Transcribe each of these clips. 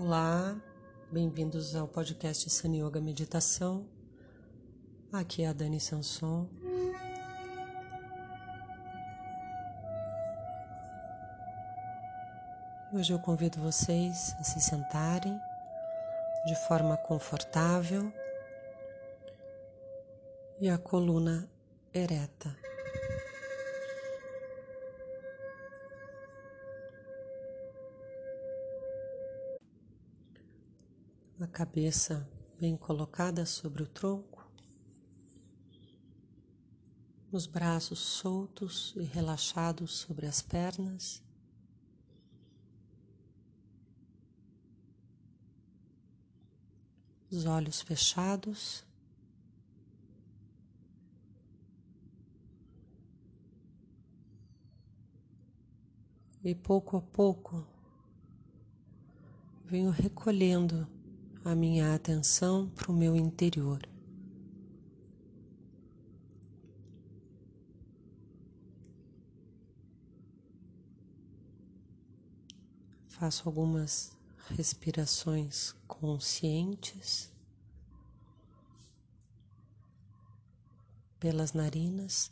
Olá, bem-vindos ao podcast Sun Yoga Meditação. Aqui é a Dani Sanson. Hoje eu convido vocês a se sentarem de forma confortável e a coluna ereta. A cabeça bem colocada sobre o tronco, os braços soltos e relaxados sobre as pernas. Os olhos fechados. E pouco a pouco venho recolhendo a minha atenção para o meu interior. Faço algumas respirações conscientes pelas narinas.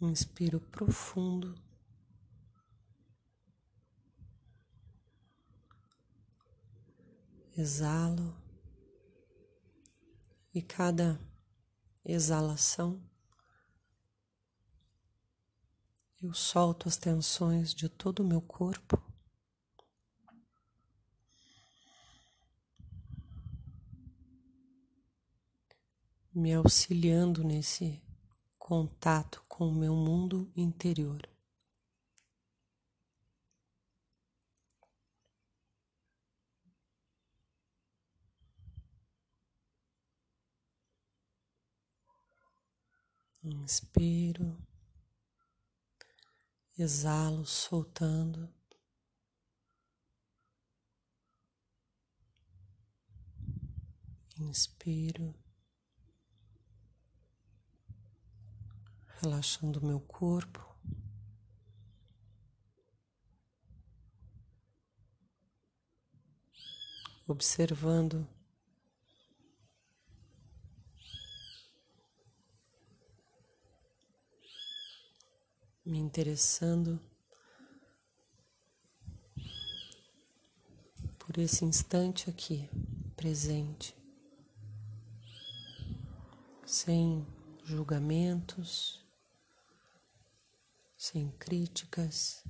Inspiro profundo. Exalo. E cada exalação eu solto as tensões de todo o meu corpo. Me auxiliando nesse contato com o meu mundo interior. Inspiro, exalo, soltando. Inspiro. Relaxando meu corpo. Observando me interessando por esse instante aqui presente, sem julgamentos sem críticas,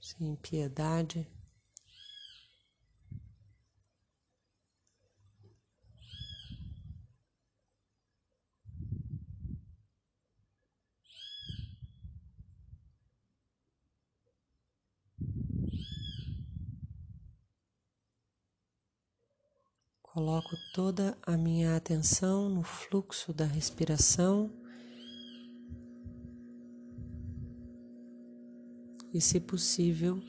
sem piedade. Coloco toda a minha atenção no fluxo da respiração. E, se possível,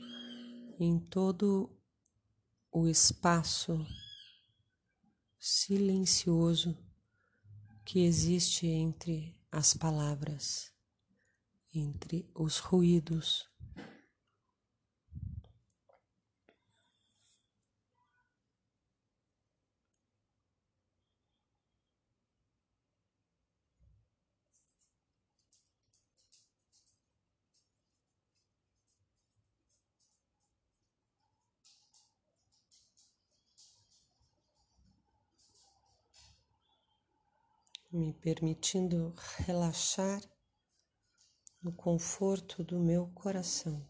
em todo o espaço silencioso que existe entre as palavras, entre os ruídos me permitindo relaxar no conforto do meu coração.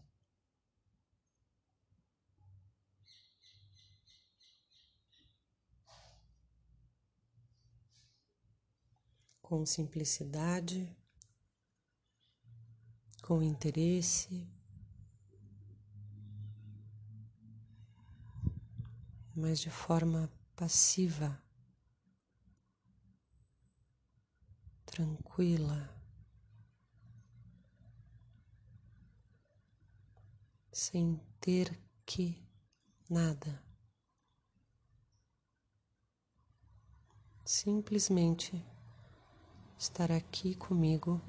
Com simplicidade, com interesse, mas de forma passiva. Tranquila, sem ter que nada. simplesmente estar aqui comigo,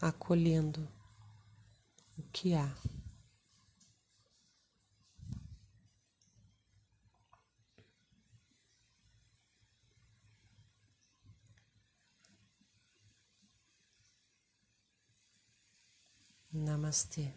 acolhendo o que há. Namastê.